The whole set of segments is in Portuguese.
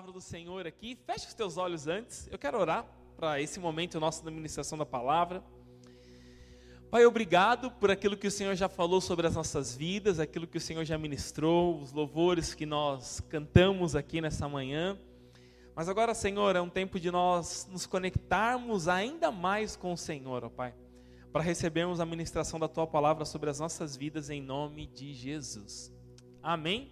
palavra do Senhor aqui. Feche os teus olhos antes. Eu quero orar para esse momento nosso da ministração da palavra. Pai, obrigado por aquilo que o Senhor já falou sobre as nossas vidas, aquilo que o Senhor já ministrou, os louvores que nós cantamos aqui nessa manhã. Mas agora, Senhor, é um tempo de nós nos conectarmos ainda mais com o Senhor, ó Pai, para recebermos a ministração da Tua palavra sobre as nossas vidas em nome de Jesus. Amém?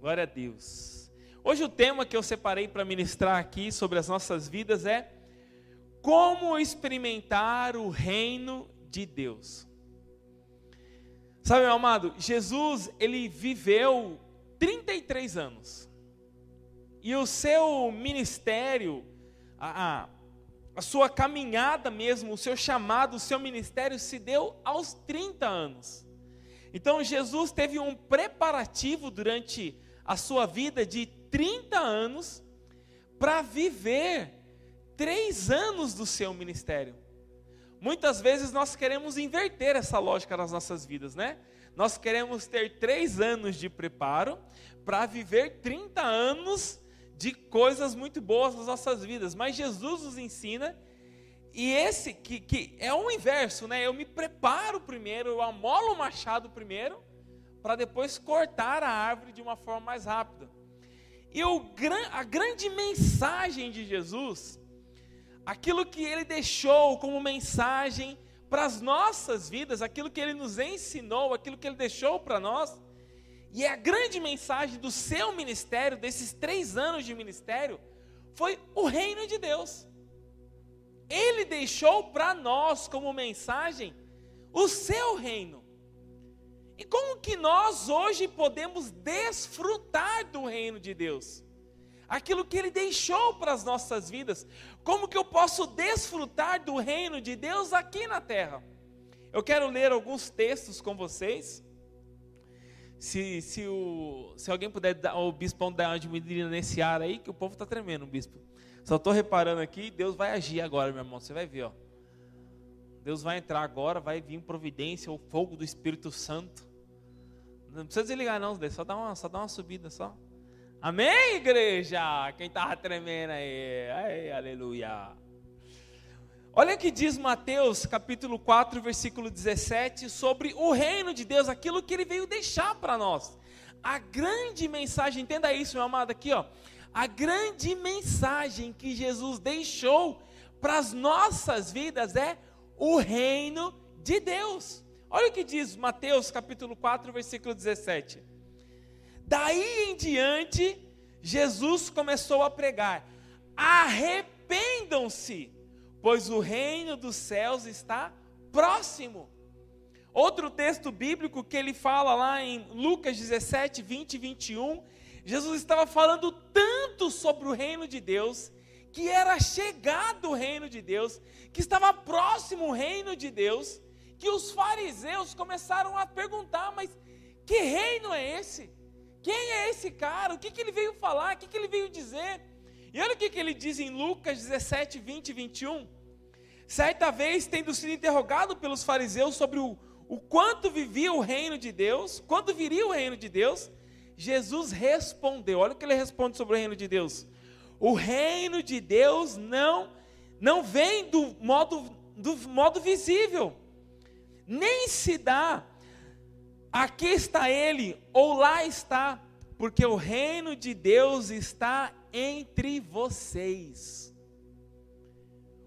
Glória a Deus. Hoje o tema que eu separei para ministrar aqui sobre as nossas vidas é como experimentar o reino de Deus. Sabe, meu amado, Jesus, ele viveu 33 anos. E o seu ministério, a, a, a sua caminhada mesmo, o seu chamado, o seu ministério se deu aos 30 anos. Então Jesus teve um preparativo durante a sua vida de 30 anos para viver três anos do seu ministério. Muitas vezes nós queremos inverter essa lógica nas nossas vidas, né? Nós queremos ter três anos de preparo para viver 30 anos de coisas muito boas nas nossas vidas. Mas Jesus nos ensina, e esse que, que é o inverso, né? Eu me preparo primeiro, eu amolo o machado primeiro, para depois cortar a árvore de uma forma mais rápida. E o, a grande mensagem de Jesus, aquilo que ele deixou como mensagem para as nossas vidas, aquilo que ele nos ensinou, aquilo que ele deixou para nós, e a grande mensagem do seu ministério, desses três anos de ministério, foi o reino de Deus. Ele deixou para nós como mensagem o seu reino. E como que nós hoje podemos desfrutar do reino de Deus? Aquilo que ele deixou para as nossas vidas. Como que eu posso desfrutar do reino de Deus aqui na terra? Eu quero ler alguns textos com vocês. Se, se, o, se alguém puder, dar, o bispão dar uma diminuída nesse ar aí, que o povo está tremendo, bispo. Só estou reparando aqui, Deus vai agir agora, meu irmão. Você vai ver, ó. Deus vai entrar agora, vai vir providência, o fogo do Espírito Santo. Não precisa desligar não, só dá uma, só dá uma subida só. Amém, igreja? Quem estava tremendo aí? Ai, aleluia. Olha o que diz Mateus capítulo 4, versículo 17, sobre o reino de Deus, aquilo que ele veio deixar para nós. A grande mensagem, entenda isso, meu amado, aqui, ó. A grande mensagem que Jesus deixou para as nossas vidas é o reino de Deus. Olha o que diz Mateus capítulo 4, versículo 17. Daí em diante, Jesus começou a pregar: arrependam-se, pois o reino dos céus está próximo. Outro texto bíblico que ele fala lá em Lucas 17, 20 e 21, Jesus estava falando tanto sobre o reino de Deus, que era chegado o reino de Deus, que estava próximo o reino de Deus, que os fariseus começaram a perguntar: mas que reino é esse? Quem é esse cara? O que, que ele veio falar? O que, que ele veio dizer? E olha o que, que ele diz em Lucas 17, 20 e 21. Certa vez, tendo sido interrogado pelos fariseus sobre o, o quanto vivia o reino de Deus, quando viria o reino de Deus, Jesus respondeu. Olha o que ele responde sobre o reino de Deus. O reino de Deus não não vem do modo do modo visível, nem se dá, aqui está ele, ou lá está, porque o reino de Deus está entre vocês.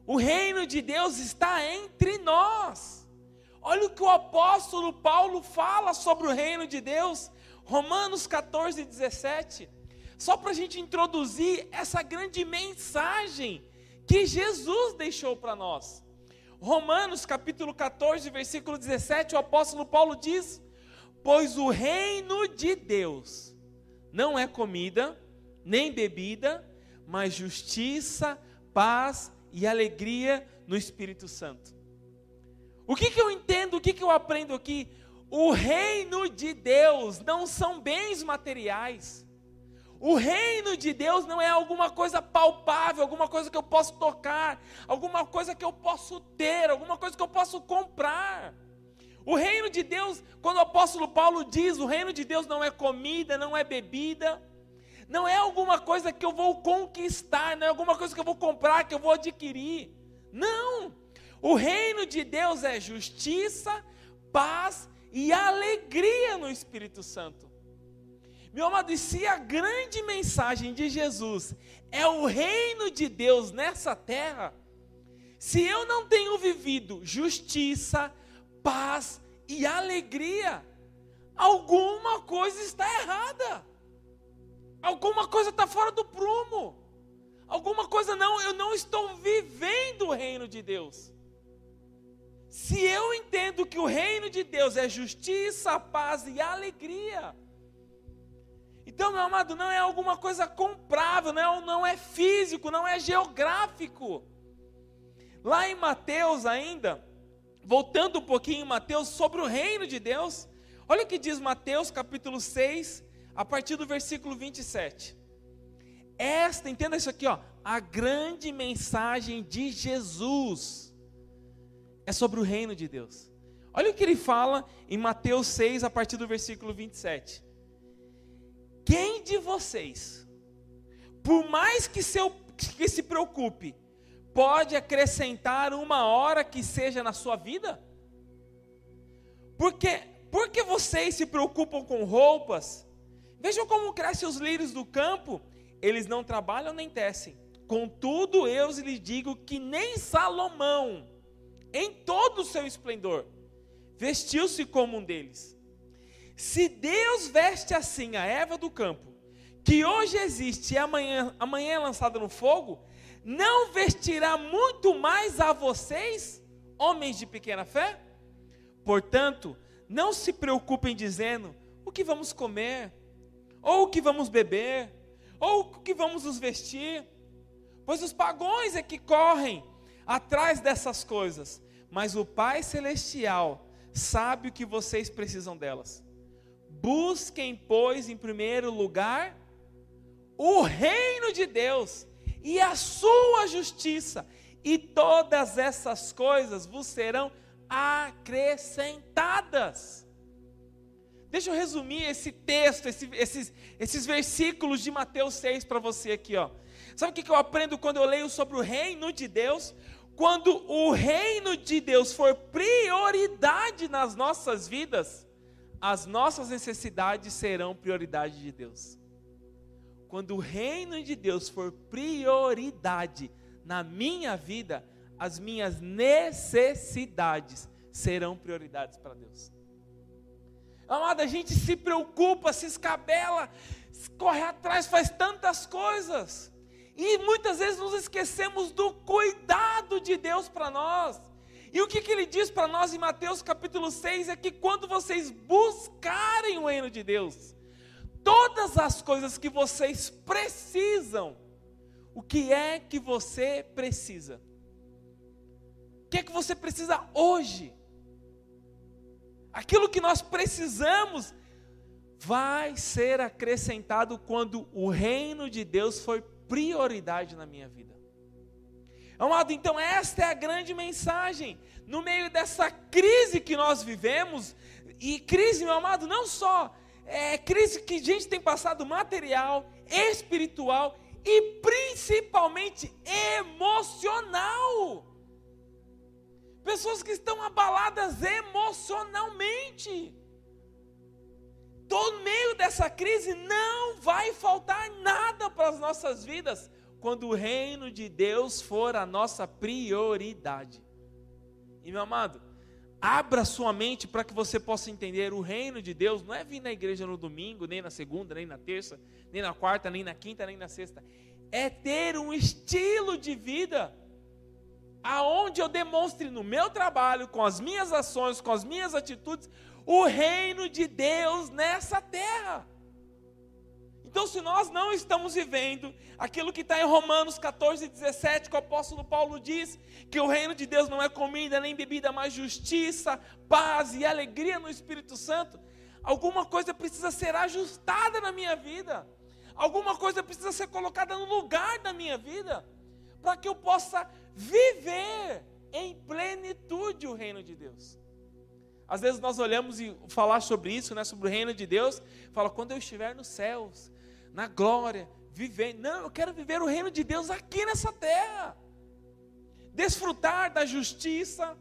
O reino de Deus está entre nós. Olha o que o apóstolo Paulo fala sobre o reino de Deus, Romanos 14, 17. Só para a gente introduzir essa grande mensagem que Jesus deixou para nós. Romanos capítulo 14, versículo 17, o apóstolo Paulo diz: Pois o reino de Deus não é comida, nem bebida, mas justiça, paz e alegria no Espírito Santo. O que, que eu entendo, o que, que eu aprendo aqui? O reino de Deus não são bens materiais. O reino de Deus não é alguma coisa palpável, alguma coisa que eu posso tocar, alguma coisa que eu posso ter, alguma coisa que eu posso comprar. O reino de Deus, quando o apóstolo Paulo diz, o reino de Deus não é comida, não é bebida, Não é alguma coisa que eu vou conquistar, não é alguma coisa que eu vou comprar, que eu vou adquirir. Não! O reino de Deus é justiça, paz e alegria no Espírito Santo. Meu amado, e se a grande mensagem de Jesus é o reino de Deus nessa terra, se eu não tenho vivido justiça, paz e alegria, alguma coisa está errada. Alguma coisa está fora do prumo. Alguma coisa não, eu não estou vivendo o reino de Deus. Se eu entendo que o reino de Deus é justiça, paz e alegria, então, meu amado, não é alguma coisa comprável, não é, não é físico, não é geográfico. Lá em Mateus ainda, voltando um pouquinho em Mateus sobre o reino de Deus, olha o que diz Mateus capítulo 6, a partir do versículo 27. Esta, entenda isso aqui, ó, a grande mensagem de Jesus é sobre o reino de Deus. Olha o que ele fala em Mateus 6, a partir do versículo 27. Quem de vocês, por mais que, seu, que se preocupe, pode acrescentar uma hora que seja na sua vida? Porque, porque vocês se preocupam com roupas? Vejam como crescem os lírios do campo, eles não trabalham nem tecem. Contudo, eu lhes digo que nem Salomão, em todo o seu esplendor, vestiu-se como um deles. Se Deus veste assim a erva do campo, que hoje existe e amanhã, amanhã é lançada no fogo, não vestirá muito mais a vocês, homens de pequena fé? Portanto, não se preocupem dizendo o que vamos comer, ou o que vamos beber, ou o que vamos nos vestir, pois os pagões é que correm atrás dessas coisas mas o Pai Celestial sabe o que vocês precisam delas. Busquem, pois, em primeiro lugar, o reino de Deus e a sua justiça, e todas essas coisas vos serão acrescentadas. Deixa eu resumir esse texto, esse, esses, esses versículos de Mateus 6 para você aqui, ó. Sabe o que eu aprendo quando eu leio sobre o reino de Deus? Quando o reino de Deus for prioridade nas nossas vidas, as nossas necessidades serão prioridade de Deus. Quando o reino de Deus for prioridade na minha vida, as minhas necessidades serão prioridades para Deus. Amada, a gente se preocupa, se escabela, corre atrás, faz tantas coisas. E muitas vezes nos esquecemos do cuidado de Deus para nós. E o que, que ele diz para nós em Mateus capítulo 6 é que quando vocês buscarem o reino de Deus, todas as coisas que vocês precisam, o que é que você precisa? O que é que você precisa hoje? Aquilo que nós precisamos vai ser acrescentado quando o reino de Deus for prioridade na minha vida. Amado, então esta é a grande mensagem. No meio dessa crise que nós vivemos, e crise, meu amado, não só é crise que a gente tem passado material, espiritual e principalmente emocional. Pessoas que estão abaladas emocionalmente. No meio dessa crise não vai faltar nada para as nossas vidas quando o reino de Deus for a nossa prioridade. E meu amado, abra sua mente para que você possa entender o reino de Deus não é vir na igreja no domingo, nem na segunda, nem na terça, nem na quarta, nem na quinta, nem na sexta. É ter um estilo de vida aonde eu demonstre no meu trabalho, com as minhas ações, com as minhas atitudes, o reino de Deus nessa terra. Então, se nós não estamos vivendo aquilo que está em Romanos 14, 17, que o apóstolo Paulo diz, que o reino de Deus não é comida nem bebida, mas justiça, paz e alegria no Espírito Santo, alguma coisa precisa ser ajustada na minha vida, alguma coisa precisa ser colocada no lugar da minha vida, para que eu possa viver em plenitude o reino de Deus. Às vezes nós olhamos e falar sobre isso, né, sobre o reino de Deus, fala quando eu estiver nos céus, na glória, vivendo. Não, eu quero viver o reino de Deus aqui nessa terra. Desfrutar da justiça,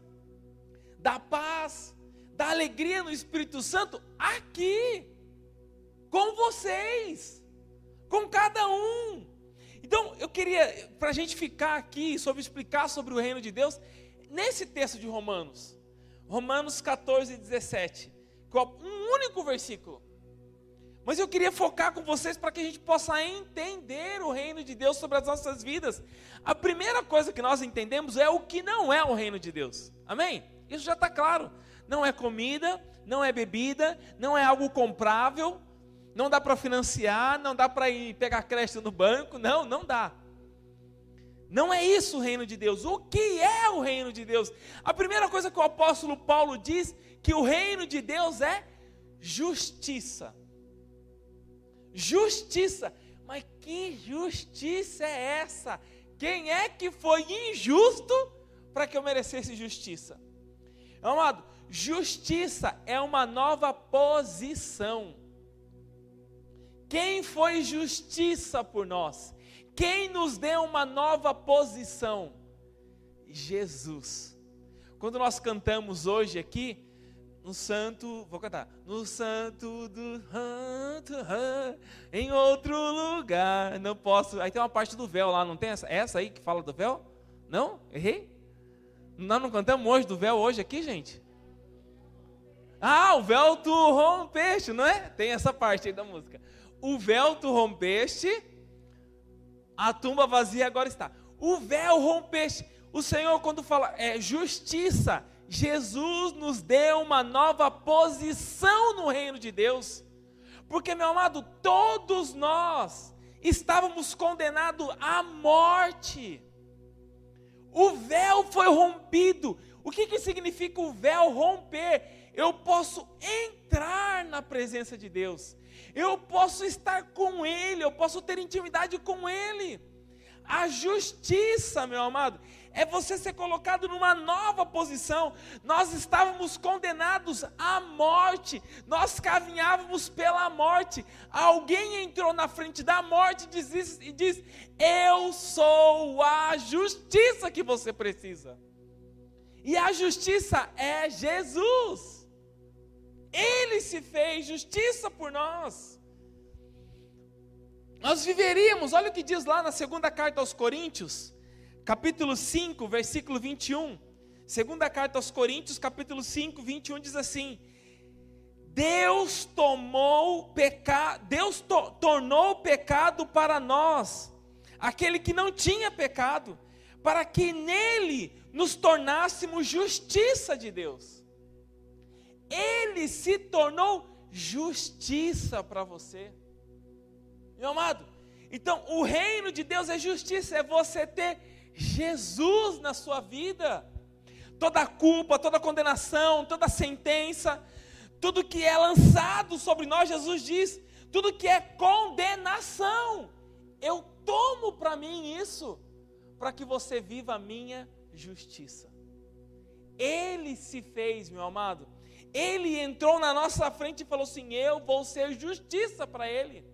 da paz, da alegria no Espírito Santo aqui, com vocês, com cada um. Então, eu queria, para a gente ficar aqui, sobre explicar sobre o reino de Deus, nesse texto de Romanos, Romanos 14, 17, um único versículo. Mas eu queria focar com vocês para que a gente possa entender o reino de Deus sobre as nossas vidas. A primeira coisa que nós entendemos é o que não é o reino de Deus. Amém? Isso já está claro. Não é comida, não é bebida, não é algo comprável, não dá para financiar, não dá para ir pegar crédito no banco, não, não dá. Não é isso o reino de Deus. O que é o reino de Deus? A primeira coisa que o apóstolo Paulo diz que o reino de Deus é justiça. Justiça. Mas que justiça é essa? Quem é que foi injusto para que eu merecesse justiça? Amado, justiça é uma nova posição. Quem foi justiça por nós? Quem nos deu uma nova posição? Jesus. Quando nós cantamos hoje aqui, no santo, vou cantar, no santo do em outro lugar, não posso, aí tem uma parte do véu lá, não tem essa, essa aí que fala do véu? Não? Errei? Nós não cantamos hoje do véu hoje aqui, gente? Ah, o véu tu rompeste, não é? Tem essa parte aí da música. O véu tu rompeste, a tumba vazia agora está. O véu rompeste. O Senhor, quando fala é justiça, Jesus nos deu uma nova posição no reino de Deus. Porque, meu amado, todos nós estávamos condenados à morte. O véu foi rompido. O que, que significa o véu romper? Eu posso entrar na presença de Deus. Eu posso estar com Ele. Eu posso ter intimidade com Ele. A justiça, meu amado, é você ser colocado numa nova posição. Nós estávamos condenados à morte, nós caminhávamos pela morte. Alguém entrou na frente da morte e diz, e diz: Eu sou a justiça que você precisa. E a justiça é Jesus. Ele se fez justiça por nós. Nós viveríamos, olha o que diz lá na segunda carta aos Coríntios, capítulo 5, versículo 21. Segunda carta aos Coríntios, capítulo 5, 21 diz assim: Deus tomou pecado, Deus to tornou pecado para nós, aquele que não tinha pecado, para que nele nos tornássemos justiça de Deus. Ele se tornou justiça para você. Meu amado, então o reino de Deus é justiça, é você ter Jesus na sua vida. Toda culpa, toda condenação, toda sentença, tudo que é lançado sobre nós, Jesus diz, tudo que é condenação, eu tomo para mim isso, para que você viva a minha justiça. Ele se fez, meu amado, ele entrou na nossa frente e falou assim: Eu vou ser justiça para ele.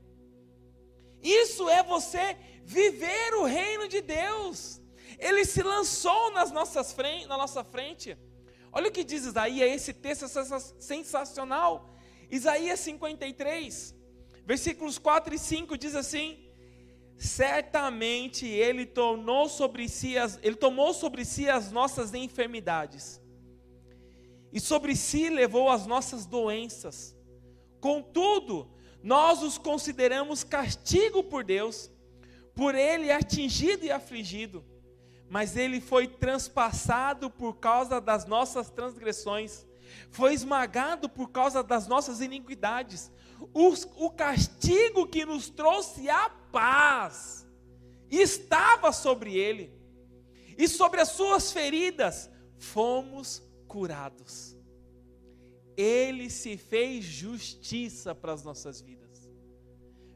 Isso é você viver o reino de Deus. Ele se lançou nas nossas frente, na nossa frente. Olha o que diz Isaías, esse texto é sensacional. Isaías 53, versículos 4 e 5 diz assim: Certamente ele sobre si as, ele tomou sobre si as nossas enfermidades. E sobre si levou as nossas doenças. Contudo, nós os consideramos castigo por Deus, por ele atingido e afligido mas ele foi transpassado por causa das nossas transgressões, foi esmagado por causa das nossas iniquidades. O, o castigo que nos trouxe a paz estava sobre ele, e sobre as suas feridas fomos curados. Ele se fez justiça para as nossas vidas.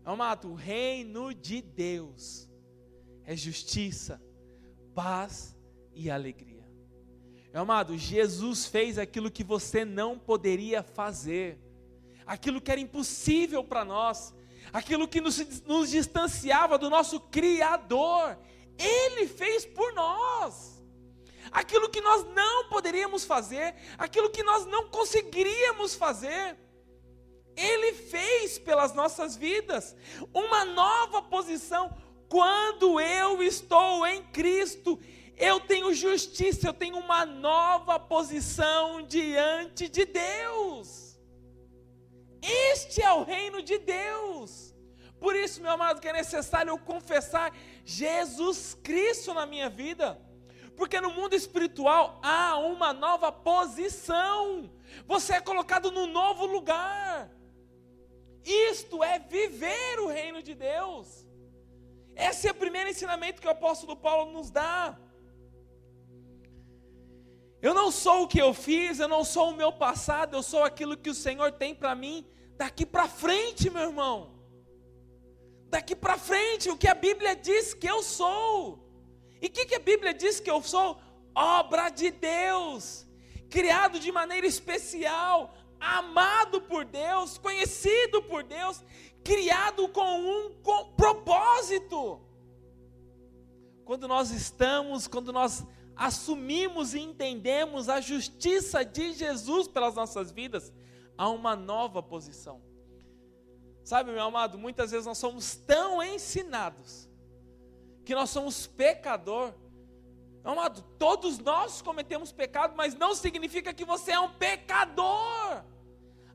Amado, o reino de Deus é justiça, paz e alegria. Meu amado, Jesus fez aquilo que você não poderia fazer, aquilo que era impossível para nós, aquilo que nos, nos distanciava do nosso Criador, Ele fez por nós. Aquilo que nós não poderíamos fazer, aquilo que nós não conseguiríamos fazer, Ele fez pelas nossas vidas, uma nova posição. Quando eu estou em Cristo, eu tenho justiça, eu tenho uma nova posição diante de Deus. Este é o reino de Deus. Por isso, meu amado, que é necessário eu confessar Jesus Cristo na minha vida. Porque no mundo espiritual há uma nova posição. Você é colocado no novo lugar. Isto é viver o reino de Deus. Esse é o primeiro ensinamento que o apóstolo Paulo nos dá. Eu não sou o que eu fiz, eu não sou o meu passado, eu sou aquilo que o Senhor tem para mim daqui para frente, meu irmão. Daqui para frente, o que a Bíblia diz que eu sou. E o que, que a Bíblia diz que eu sou? Obra de Deus, criado de maneira especial, amado por Deus, conhecido por Deus, criado com um com propósito. Quando nós estamos, quando nós assumimos e entendemos a justiça de Jesus pelas nossas vidas, há uma nova posição. Sabe, meu amado, muitas vezes nós somos tão ensinados que nós somos pecador. Amado, todos nós cometemos pecado, mas não significa que você é um pecador.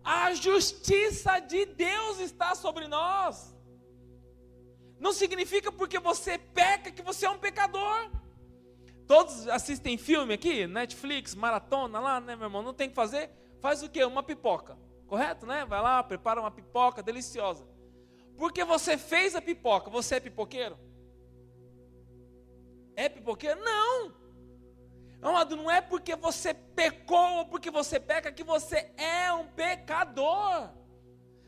A justiça de Deus está sobre nós. Não significa porque você peca que você é um pecador. Todos assistem filme aqui, Netflix, maratona lá, né, meu irmão? Não tem que fazer? Faz o quê? Uma pipoca. Correto, né? Vai lá, prepara uma pipoca deliciosa. Porque você fez a pipoca, você é pipoqueiro? É pipoqueiro? Não! Amado, não é porque você pecou ou porque você peca que você é um pecador.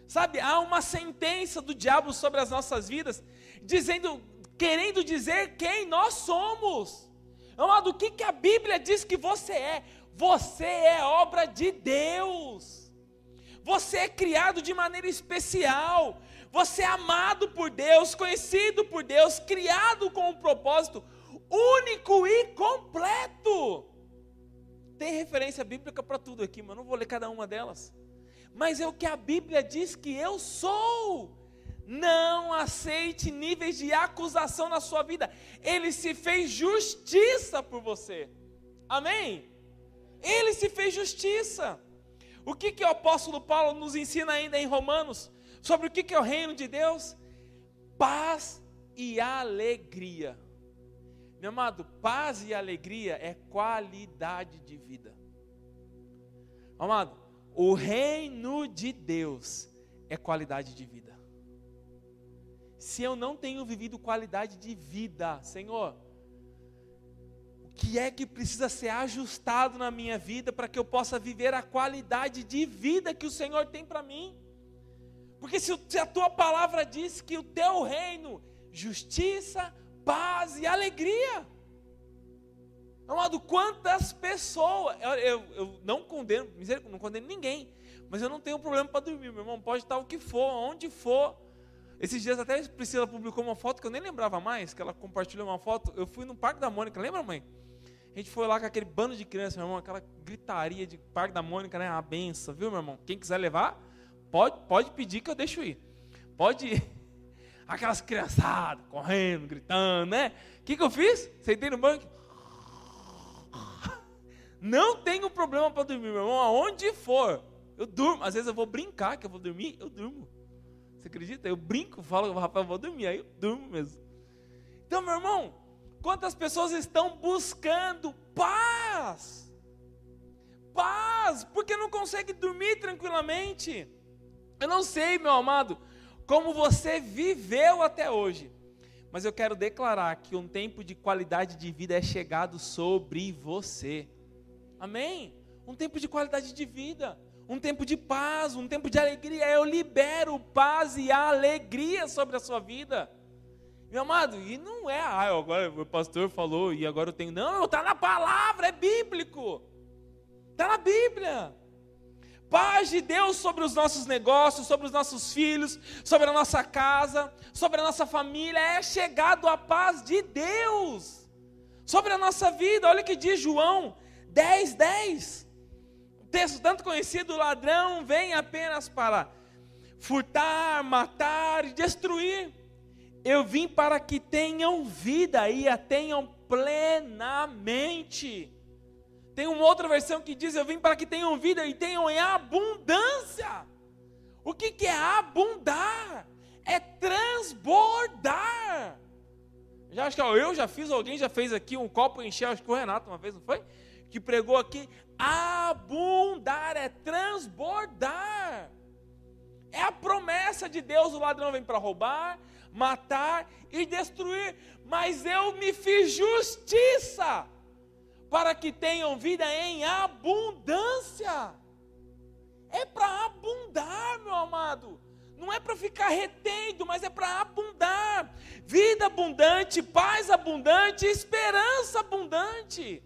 Sabe, há uma sentença do diabo sobre as nossas vidas, dizendo, querendo dizer quem nós somos. Amado, o que, que a Bíblia diz que você é? Você é obra de Deus. Você é criado de maneira especial. Você é amado por Deus, conhecido por Deus, criado com um propósito único e completo. Tem referência bíblica para tudo aqui, mas não vou ler cada uma delas. Mas é o que a Bíblia diz que eu sou. Não aceite níveis de acusação na sua vida. Ele se fez justiça por você. Amém? Ele se fez justiça. O que, que o apóstolo Paulo nos ensina ainda em Romanos? Sobre o que, que é o reino de Deus? Paz e alegria. Meu amado, paz e alegria é qualidade de vida. Amado, o reino de Deus é qualidade de vida se eu não tenho vivido qualidade de vida, Senhor, o que é que precisa ser ajustado na minha vida para que eu possa viver a qualidade de vida que o Senhor tem para mim? Porque se, a tua palavra diz que o teu reino, justiça, paz e alegria. Amado, quantas pessoas, eu, eu, eu não condeno, não condeno ninguém, mas eu não tenho problema para dormir, meu irmão, pode estar o que for, onde for, esses dias até a Priscila publicou uma foto que eu nem lembrava mais, que ela compartilhou uma foto. Eu fui no Parque da Mônica, lembra, mãe? A gente foi lá com aquele bando de crianças, meu irmão, aquela gritaria de Parque da Mônica, né? A benção, viu, meu irmão? Quem quiser levar, pode, pode pedir que eu deixo ir. Pode ir. Aquelas criançadas correndo, gritando, né? O que, que eu fiz? Sentei no banco. Não tenho problema para dormir, meu irmão, aonde for. Eu durmo. Às vezes eu vou brincar que eu vou dormir, eu durmo. Você acredita? Eu brinco, falo, Rafael, vou dormir, aí eu durmo mesmo. Então, meu irmão, quantas pessoas estão buscando paz? Paz, porque não consegue dormir tranquilamente. Eu não sei, meu amado, como você viveu até hoje, mas eu quero declarar que um tempo de qualidade de vida é chegado sobre você. Amém? Um tempo de qualidade de vida um tempo de paz, um tempo de alegria. Eu libero paz e alegria sobre a sua vida. Meu amado, e não é, ah, agora o pastor falou e agora eu tenho. Não, está na palavra, é bíblico. Está na Bíblia. Paz de Deus sobre os nossos negócios, sobre os nossos filhos, sobre a nossa casa, sobre a nossa família, é chegado a paz de Deus sobre a nossa vida. Olha o que diz João 10, 10. O texto tanto conhecido, o ladrão vem apenas para furtar, matar e destruir. Eu vim para que tenham vida e a tenham plenamente. Tem uma outra versão que diz: Eu vim para que tenham vida e tenham em abundância. O que, que é abundar? É transbordar. Já acho que eu já fiz, alguém já fez aqui um copo encher, acho que o Renato uma vez, não foi? Que pregou aqui: abundar é transbordar. É a promessa de Deus: o ladrão vem para roubar, matar e destruir, mas eu me fiz justiça para que tenham vida em abundância. É para abundar, meu amado. Não é para ficar retendo, mas é para abundar. Vida abundante, paz abundante, esperança abundante.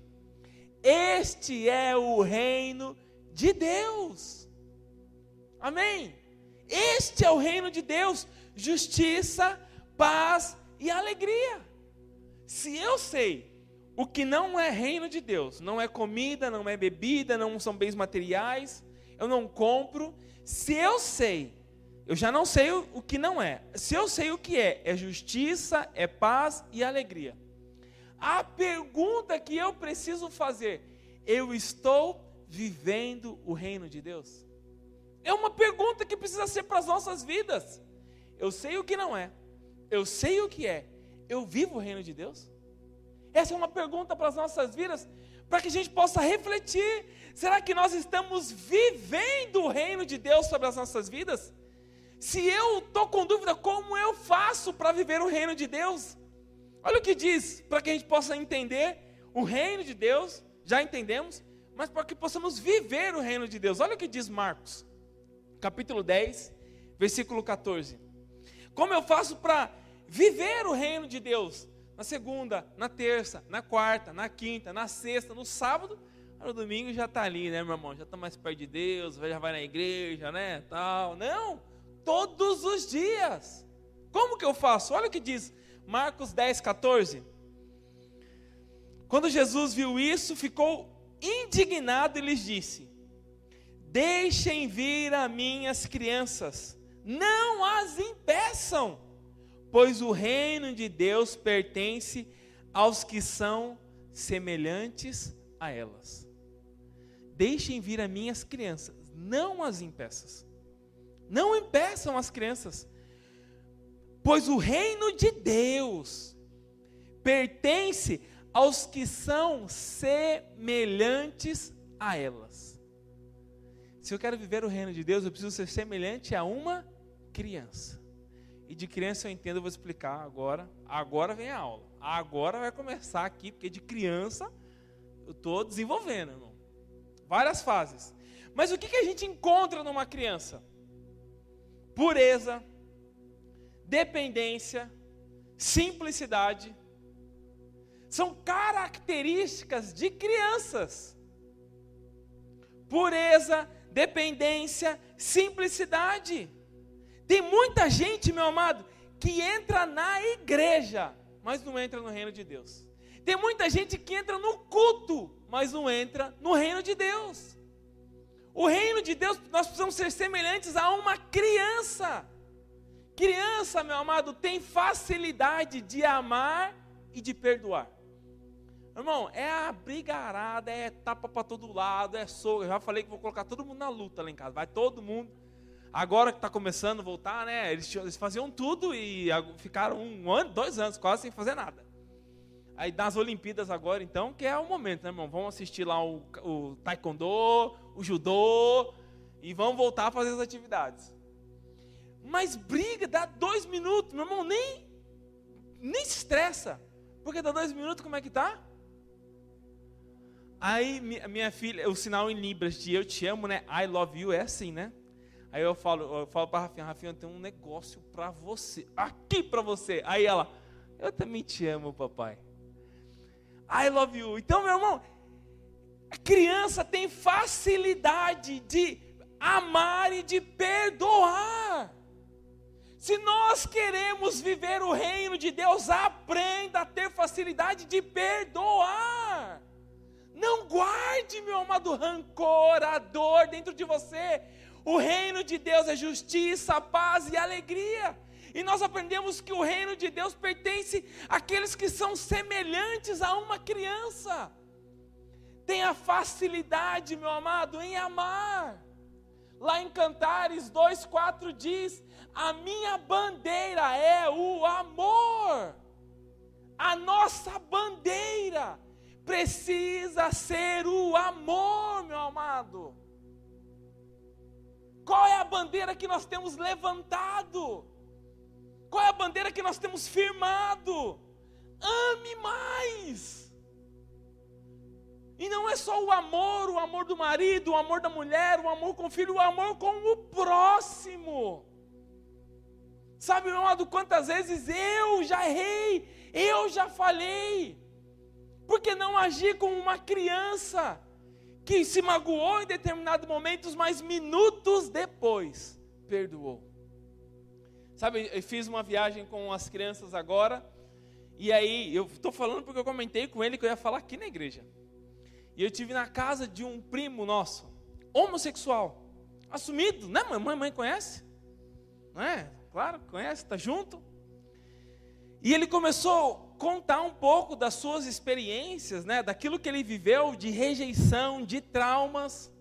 Este é o reino de Deus. Amém? Este é o reino de Deus: justiça, paz e alegria. Se eu sei o que não é reino de Deus, não é comida, não é bebida, não são bens materiais, eu não compro. Se eu sei, eu já não sei o que não é. Se eu sei o que é, é justiça, é paz e alegria. A pergunta que eu preciso fazer, eu estou vivendo o reino de Deus? É uma pergunta que precisa ser para as nossas vidas. Eu sei o que não é, eu sei o que é, eu vivo o reino de Deus? Essa é uma pergunta para as nossas vidas, para que a gente possa refletir: será que nós estamos vivendo o reino de Deus sobre as nossas vidas? Se eu estou com dúvida, como eu faço para viver o reino de Deus? Olha o que diz, para que a gente possa entender o reino de Deus, já entendemos, mas para que possamos viver o reino de Deus. Olha o que diz Marcos, capítulo 10, versículo 14. Como eu faço para viver o reino de Deus? Na segunda, na terça, na quarta, na quinta, na sexta, no sábado, no domingo já está ali, né, meu irmão? Já está mais perto de Deus, já vai na igreja, né, tal. Não, todos os dias. Como que eu faço? Olha o que diz Marcos 10, 14. Quando Jesus viu isso, ficou indignado e lhes disse: Deixem vir a minhas crianças, não as impeçam pois o reino de Deus pertence aos que são semelhantes a elas. Deixem vir a minhas crianças, não as impeças. Não impeçam as crianças, pois o reino de Deus pertence aos que são semelhantes a elas. Se eu quero viver o reino de Deus, eu preciso ser semelhante a uma criança. E de criança eu entendo, eu vou explicar agora. Agora vem a aula. Agora vai começar aqui, porque de criança eu estou desenvolvendo, irmão. Várias fases. Mas o que, que a gente encontra numa criança? Pureza, dependência, simplicidade. São características de crianças. Pureza, dependência, simplicidade. Tem muita gente, meu amado, que entra na igreja, mas não entra no reino de Deus. Tem muita gente que entra no culto, mas não entra no reino de Deus. O reino de Deus, nós precisamos ser semelhantes a uma criança. Criança, meu amado, tem facilidade de amar e de perdoar. Irmão, é a brigarada, é tapa para todo lado, é soco. Eu já falei que vou colocar todo mundo na luta lá em casa. Vai todo mundo Agora que está começando a voltar, né? Eles, eles, faziam tudo e ficaram um ano, dois anos quase sem fazer nada. Aí nas Olimpíadas agora, então, que é o momento, né, irmão? Vamos assistir lá o, o taekwondo, o judô e vamos voltar a fazer as atividades. Mas briga, dá dois minutos, meu irmão, nem, nem se estressa. Porque dá dois minutos, como é que tá? Aí minha filha, o sinal em Libras de eu te amo, né? I love you é assim, né? Aí eu falo, eu falo para Rafinha, Rafinha, tem um negócio para você, aqui para você. Aí ela, eu também te amo, papai. I love you. Então, meu irmão, a criança tem facilidade de amar e de perdoar. Se nós queremos viver o reino de Deus, aprenda a ter facilidade de perdoar. Não guarde, meu amado, rancor, a dor dentro de você. O reino de Deus é justiça, paz e alegria. E nós aprendemos que o reino de Deus pertence àqueles que são semelhantes a uma criança. Tenha facilidade, meu amado, em amar. Lá em Cantares 2,4 diz: A minha bandeira é o amor. A nossa bandeira precisa ser o amor, meu amado. Qual é a bandeira que nós temos levantado? Qual é a bandeira que nós temos firmado? Ame mais. E não é só o amor, o amor do marido, o amor da mulher, o amor com o filho, o amor com o próximo. Sabe, meu amado, quantas vezes eu já errei, eu já falhei. Por que não agir como uma criança que se magoou em determinados momentos, mas minutos depois perdoou? Sabe, eu fiz uma viagem com as crianças agora, e aí eu estou falando porque eu comentei com ele que eu ia falar aqui na igreja. E eu tive na casa de um primo nosso, homossexual, assumido, né? Mãe, mãe conhece? Não é? Claro, conhece, está junto. E ele começou contar um pouco das suas experiências, né? Daquilo que ele viveu de rejeição, de traumas.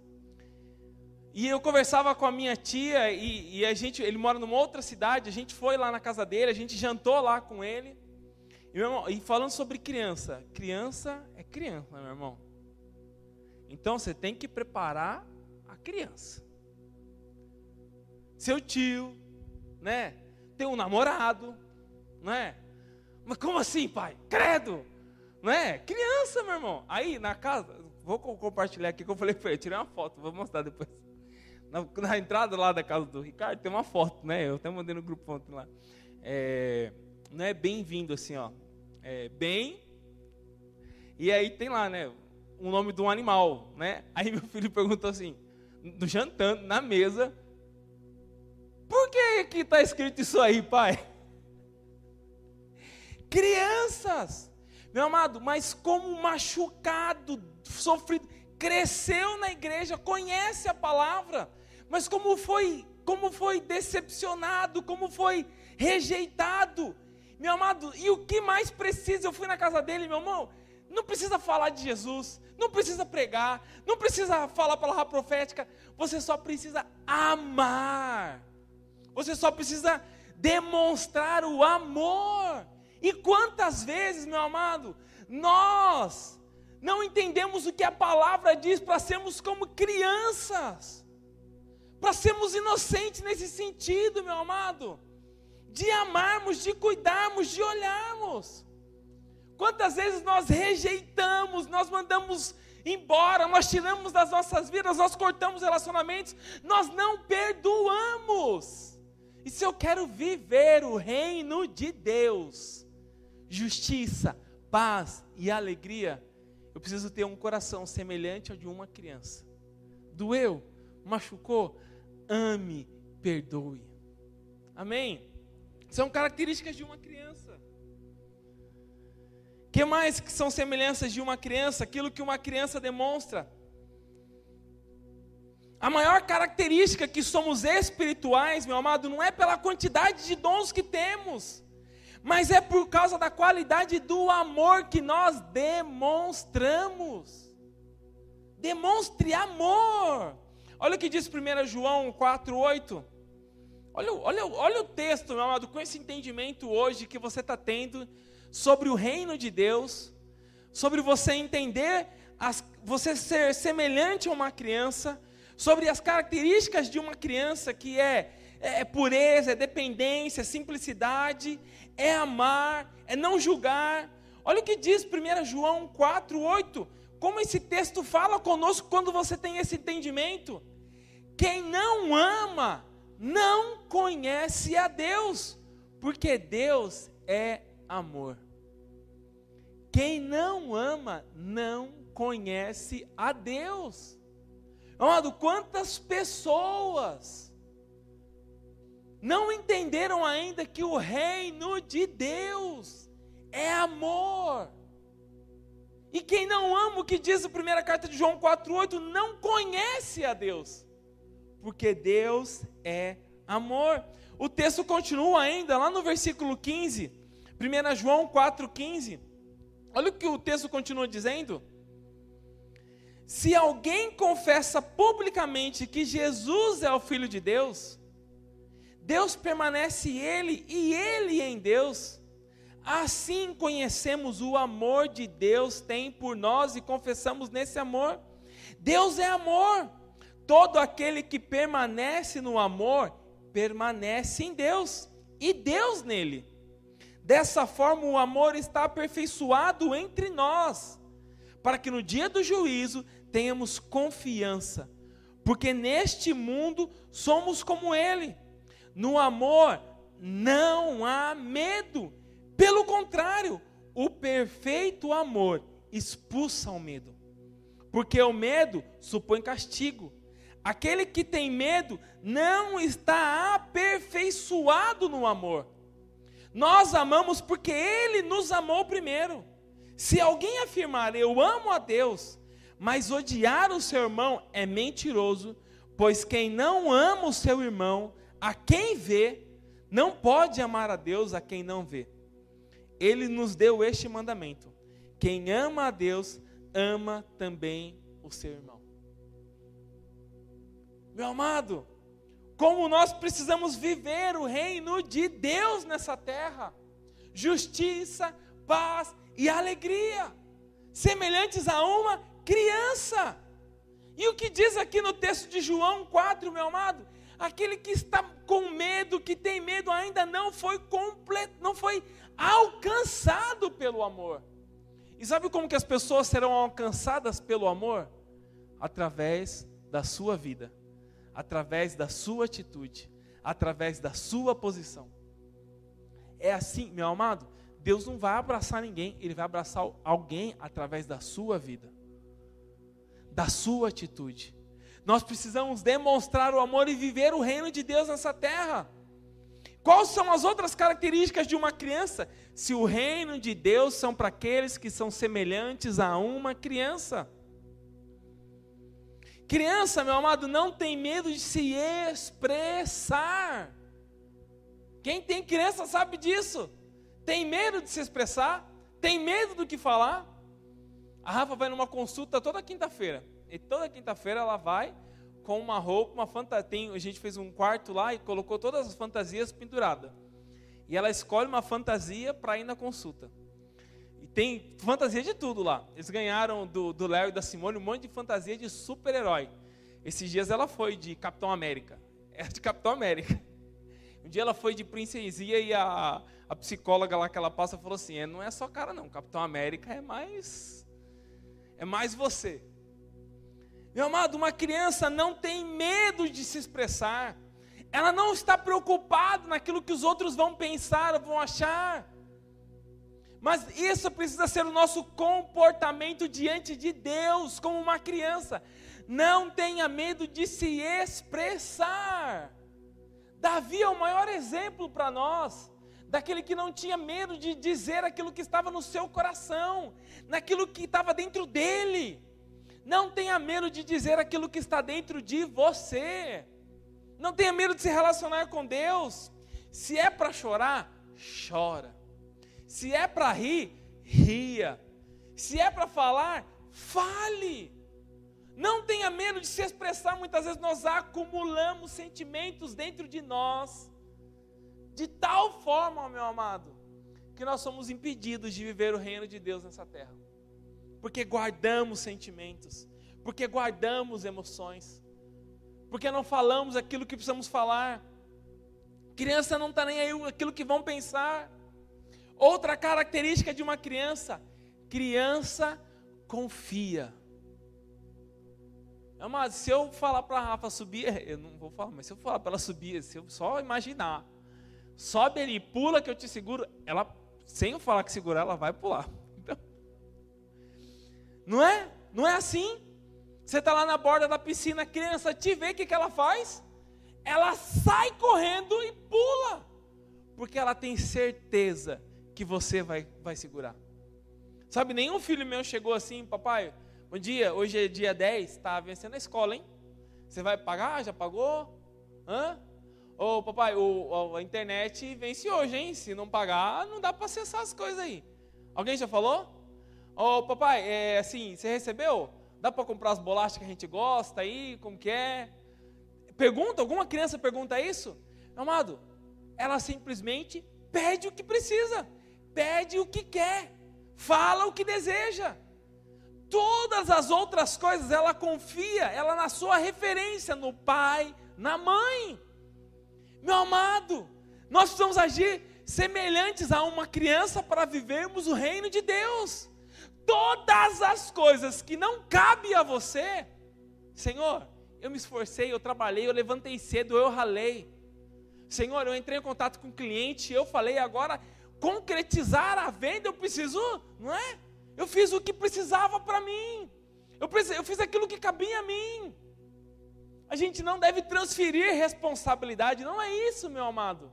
E eu conversava com a minha tia e, e, a gente, ele mora numa outra cidade, a gente foi lá na casa dele, a gente jantou lá com ele. E, irmão, e falando sobre criança, criança é criança, meu irmão. Então você tem que preparar a criança. Seu tio, né? Tem um namorado, não é? Mas como assim, pai? Credo! Não é? Criança, meu irmão. Aí na casa, vou compartilhar aqui que eu falei para ele, tirei uma foto, vou mostrar depois. Na, na, entrada lá da casa do Ricardo tem uma foto, né? Eu até mandei no grupo ontem lá. É, não é bem-vindo assim, ó. É bem. E aí tem lá, né? O nome de um animal, né? Aí meu filho perguntou assim, jantando, na mesa, por que que está escrito isso aí, pai? Crianças, meu amado, mas como machucado, sofrido, cresceu na igreja, conhece a palavra, mas como foi, como foi decepcionado, como foi rejeitado. Meu amado, e o que mais precisa? Eu fui na casa dele, meu irmão, não precisa falar de Jesus, não precisa pregar, não precisa falar palavra profética, você só precisa amar. Você só precisa demonstrar o amor. E quantas vezes, meu amado, nós não entendemos o que a palavra diz para sermos como crianças para sermos inocentes nesse sentido, meu amado, de amarmos, de cuidarmos, de olharmos. Quantas vezes nós rejeitamos, nós mandamos embora, nós tiramos das nossas vidas, nós cortamos relacionamentos, nós não perdoamos. E se eu quero viver o reino de Deus, justiça, paz e alegria, eu preciso ter um coração semelhante ao de uma criança. Doeu? Machucou? ame, perdoe. Amém? São características de uma criança. que mais que são semelhanças de uma criança? Aquilo que uma criança demonstra. A maior característica que somos espirituais, meu amado, não é pela quantidade de dons que temos, mas é por causa da qualidade do amor que nós demonstramos. Demonstre amor. Olha o que diz 1 João 4,8. Olha, olha, olha o texto, meu amado, com esse entendimento hoje que você está tendo sobre o reino de Deus, sobre você entender, as, você ser semelhante a uma criança, sobre as características de uma criança que é, é, pureza, é dependência, é simplicidade, é amar, é não julgar. Olha o que diz 1 João 4,8 como esse texto fala conosco quando você tem esse entendimento. Quem não ama, não conhece a Deus, porque Deus é amor. Quem não ama, não conhece a Deus. Amado, quantas pessoas não entenderam ainda que o reino de Deus é amor. E quem não ama o que diz a primeira carta de João 4,8 não conhece a Deus, porque Deus é amor. O texto continua ainda lá no versículo 15, 1 João 4,15. Olha o que o texto continua dizendo. Se alguém confessa publicamente que Jesus é o Filho de Deus, Deus permanece ele e ele em Deus. Assim conhecemos o amor de Deus tem por nós e confessamos nesse amor. Deus é amor. Todo aquele que permanece no amor permanece em Deus e Deus nele. Dessa forma, o amor está aperfeiçoado entre nós, para que no dia do juízo tenhamos confiança, porque neste mundo somos como Ele. No amor não há medo, pelo contrário, o perfeito amor expulsa o medo, porque o medo supõe castigo. Aquele que tem medo não está aperfeiçoado no amor. Nós amamos porque Ele nos amou primeiro. Se alguém afirmar eu amo a Deus, mas odiar o seu irmão é mentiroso, pois quem não ama o seu irmão, a quem vê, não pode amar a Deus a quem não vê. Ele nos deu este mandamento: quem ama a Deus, ama também o seu irmão. Meu amado, como nós precisamos viver o reino de Deus nessa terra: justiça, paz e alegria, semelhantes a uma criança. E o que diz aqui no texto de João 4, meu amado? Aquele que está com medo, que tem medo, ainda não foi completo, não foi alcançado pelo amor. E sabe como que as pessoas serão alcançadas pelo amor? Através da sua vida através da sua atitude, através da sua posição. É assim, meu amado, Deus não vai abraçar ninguém, Ele vai abraçar alguém através da sua vida, da sua atitude. Nós precisamos demonstrar o amor e viver o reino de Deus nessa terra. Quais são as outras características de uma criança? Se o reino de Deus são para aqueles que são semelhantes a uma criança. Criança, meu amado, não tem medo de se expressar. Quem tem criança sabe disso. Tem medo de se expressar, tem medo do que falar. A Rafa vai numa consulta toda quinta-feira. E toda quinta-feira ela vai com uma roupa, uma fantasia. A gente fez um quarto lá e colocou todas as fantasias penduradas. E ela escolhe uma fantasia para ir na consulta. E tem fantasia de tudo lá. Eles ganharam do Léo e da Simone um monte de fantasia de super-herói. Esses dias ela foi de Capitão América. É de Capitão América. Um dia ela foi de princesia e a, a psicóloga lá que ela passa falou assim: é, não é só cara não, Capitão América é mais é mais você. Meu amado, uma criança não tem medo de se expressar. Ela não está preocupada naquilo que os outros vão pensar, vão achar. Mas isso precisa ser o nosso comportamento diante de Deus, como uma criança. Não tenha medo de se expressar. Davi é o maior exemplo para nós, daquele que não tinha medo de dizer aquilo que estava no seu coração, naquilo que estava dentro dele. Não tenha medo de dizer aquilo que está dentro de você. Não tenha medo de se relacionar com Deus. Se é para chorar, chora. Se é para rir, ria. Se é para falar, fale. Não tenha medo de se expressar. Muitas vezes nós acumulamos sentimentos dentro de nós, de tal forma, meu amado, que nós somos impedidos de viver o reino de Deus nessa terra. Porque guardamos sentimentos, porque guardamos emoções, porque não falamos aquilo que precisamos falar. Criança não está nem aí aquilo que vão pensar. Outra característica de uma criança: criança confia. Amado, se eu falar para a Rafa subir, eu não vou falar, mas se eu falar para ela subir, se eu só imaginar, sobe ali, pula que eu te seguro, ela, sem eu falar que segurar, ela vai pular. Não é? Não é assim? Você está lá na borda da piscina, a criança te vê, o que, que ela faz? Ela sai correndo e pula, porque ela tem certeza que você vai, vai segurar. Sabe, nenhum filho meu chegou assim, papai, bom dia, hoje é dia 10, está vencendo a escola, hein? Você vai pagar? Já pagou? Hã? Ô papai, o, a internet vence hoje, hein? Se não pagar, não dá para acessar as coisas aí. Alguém já falou? Ô papai, é assim, você recebeu? Dá para comprar as bolachas que a gente gosta aí? Como que é? Pergunta, alguma criança pergunta isso? Amado, ela simplesmente pede o que precisa, pede o que quer, fala o que deseja. Todas as outras coisas ela confia, ela na sua referência, no pai, na mãe. Meu amado, nós precisamos agir semelhantes a uma criança para vivermos o reino de Deus todas as coisas que não cabem a você, Senhor, eu me esforcei, eu trabalhei, eu levantei cedo, eu ralei. Senhor, eu entrei em contato com o cliente, eu falei agora concretizar a venda, eu preciso, não é? Eu fiz o que precisava para mim. Eu, eu fiz aquilo que cabia a mim. A gente não deve transferir responsabilidade, não é isso, meu amado.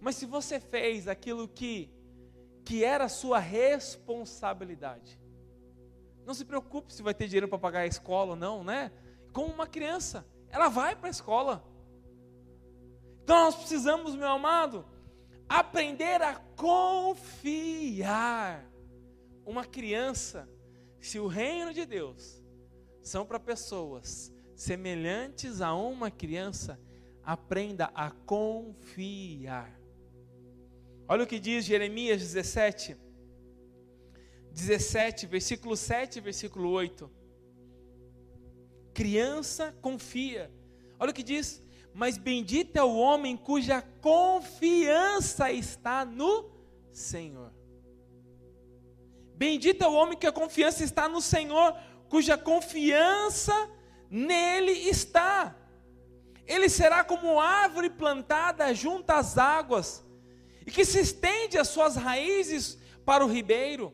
Mas se você fez aquilo que que era sua responsabilidade. Não se preocupe se vai ter dinheiro para pagar a escola ou não, né? Como uma criança, ela vai para a escola. Então nós precisamos, meu amado, aprender a confiar. Uma criança, se o reino de Deus são para pessoas semelhantes a uma criança, aprenda a confiar. Olha o que diz Jeremias 17, 17, versículo 7 versículo 8. Criança confia. Olha o que diz: Mas bendito é o homem cuja confiança está no Senhor. Bendito é o homem que a confiança está no Senhor, cuja confiança nele está. Ele será como árvore plantada junto às águas e que se estende as suas raízes para o ribeiro.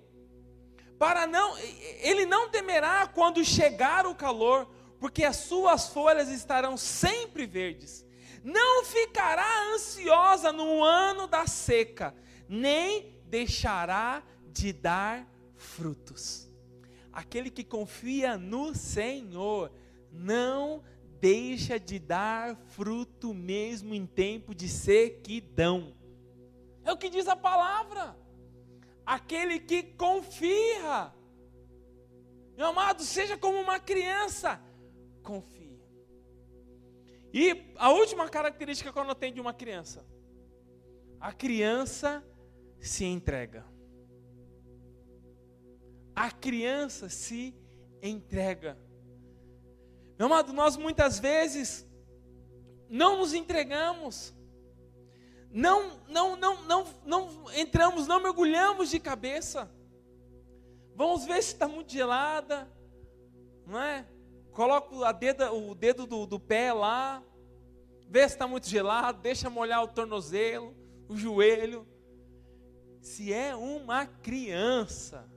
Para não, ele não temerá quando chegar o calor, porque as suas folhas estarão sempre verdes. Não ficará ansiosa no ano da seca, nem deixará de dar frutos. Aquele que confia no Senhor não deixa de dar fruto mesmo em tempo de sequidão. É o que diz a palavra. Aquele que confia. Meu amado, seja como uma criança, confia. E a última característica que eu notei de uma criança: a criança se entrega. A criança se entrega. Meu amado, nós muitas vezes não nos entregamos não, não, não, não, não entramos, não mergulhamos de cabeça. Vamos ver se está muito gelada, não é? Coloca a o dedo do, do pé lá, vê se está muito gelado, deixa molhar o tornozelo, o joelho. Se é uma criança,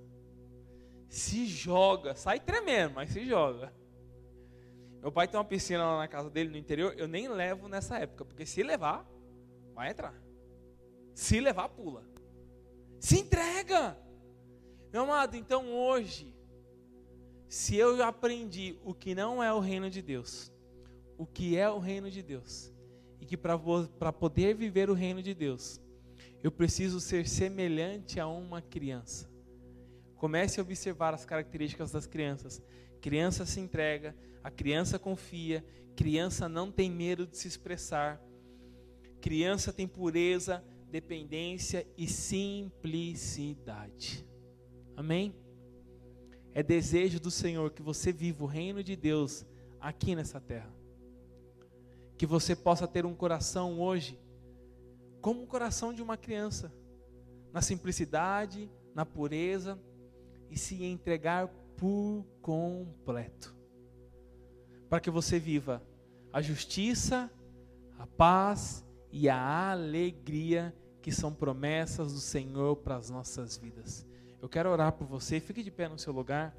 se joga, sai tremendo, mas se joga. Meu pai tem uma piscina lá na casa dele no interior, eu nem levo nessa época, porque se levar, Vai entrar. Se levar, pula. Se entrega. Meu amado, então hoje, se eu aprendi o que não é o reino de Deus, o que é o reino de Deus, e que para poder viver o reino de Deus, eu preciso ser semelhante a uma criança. Comece a observar as características das crianças. Criança se entrega, a criança confia, criança não tem medo de se expressar, Criança tem pureza, dependência e simplicidade. Amém? É desejo do Senhor que você viva o reino de Deus aqui nessa terra. Que você possa ter um coração hoje como o coração de uma criança, na simplicidade, na pureza e se entregar por completo. Para que você viva a justiça, a paz e a alegria que são promessas do Senhor para as nossas vidas. Eu quero orar por você, fique de pé no seu lugar.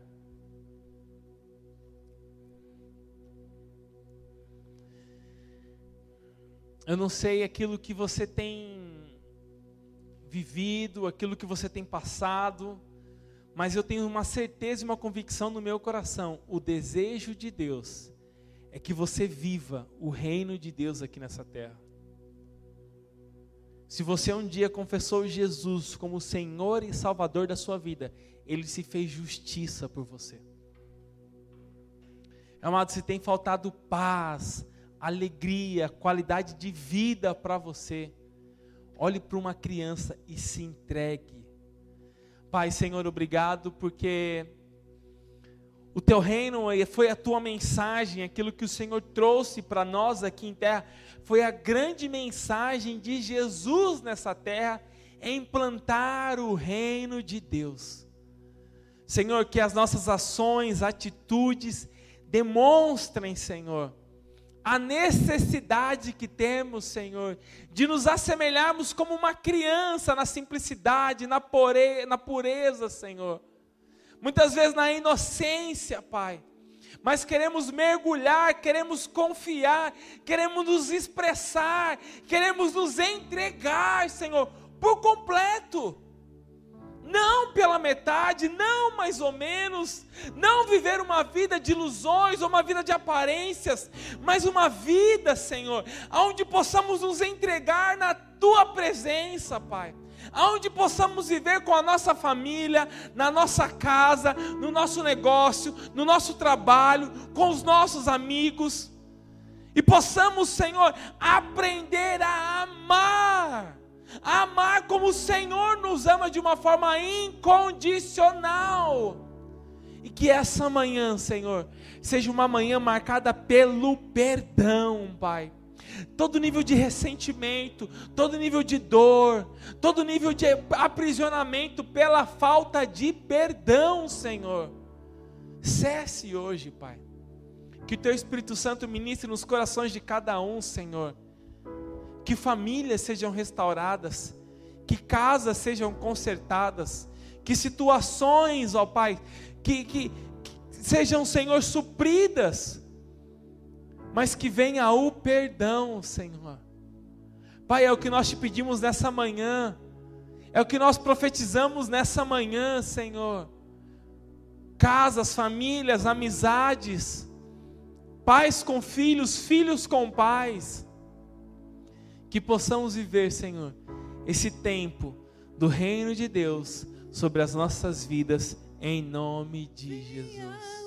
Eu não sei aquilo que você tem vivido, aquilo que você tem passado, mas eu tenho uma certeza e uma convicção no meu coração: o desejo de Deus é que você viva o reino de Deus aqui nessa terra. Se você um dia confessou Jesus como Senhor e Salvador da sua vida, Ele se fez justiça por você. Amado, se tem faltado paz, alegria, qualidade de vida para você, olhe para uma criança e se entregue. Pai, Senhor, obrigado porque o teu reino foi a tua mensagem, aquilo que o Senhor trouxe para nós aqui em terra, foi a grande mensagem de Jesus nessa terra, é implantar o reino de Deus. Senhor, que as nossas ações, atitudes demonstrem, Senhor, a necessidade que temos, Senhor, de nos assemelharmos como uma criança na simplicidade, na, na pureza, Senhor muitas vezes na inocência, Pai. Mas queremos mergulhar, queremos confiar, queremos nos expressar, queremos nos entregar, Senhor, por completo. Não pela metade, não mais ou menos, não viver uma vida de ilusões ou uma vida de aparências, mas uma vida, Senhor, onde possamos nos entregar na tua presença, Pai aonde possamos viver com a nossa família, na nossa casa, no nosso negócio, no nosso trabalho, com os nossos amigos, e possamos, Senhor, aprender a amar, a amar como o Senhor nos ama de uma forma incondicional. E que essa manhã, Senhor, seja uma manhã marcada pelo perdão, Pai todo nível de ressentimento, todo nível de dor, todo nível de aprisionamento pela falta de perdão, Senhor. Cesse hoje, Pai. Que o Teu Espírito Santo ministre nos corações de cada um, Senhor. Que famílias sejam restauradas, que casas sejam consertadas, que situações, ó Pai, que, que, que sejam, Senhor, supridas mas que venha o perdão, Senhor. Pai, é o que nós te pedimos nessa manhã, é o que nós profetizamos nessa manhã, Senhor. Casas, famílias, amizades, pais com filhos, filhos com pais, que possamos viver, Senhor, esse tempo do reino de Deus sobre as nossas vidas, em nome de Jesus.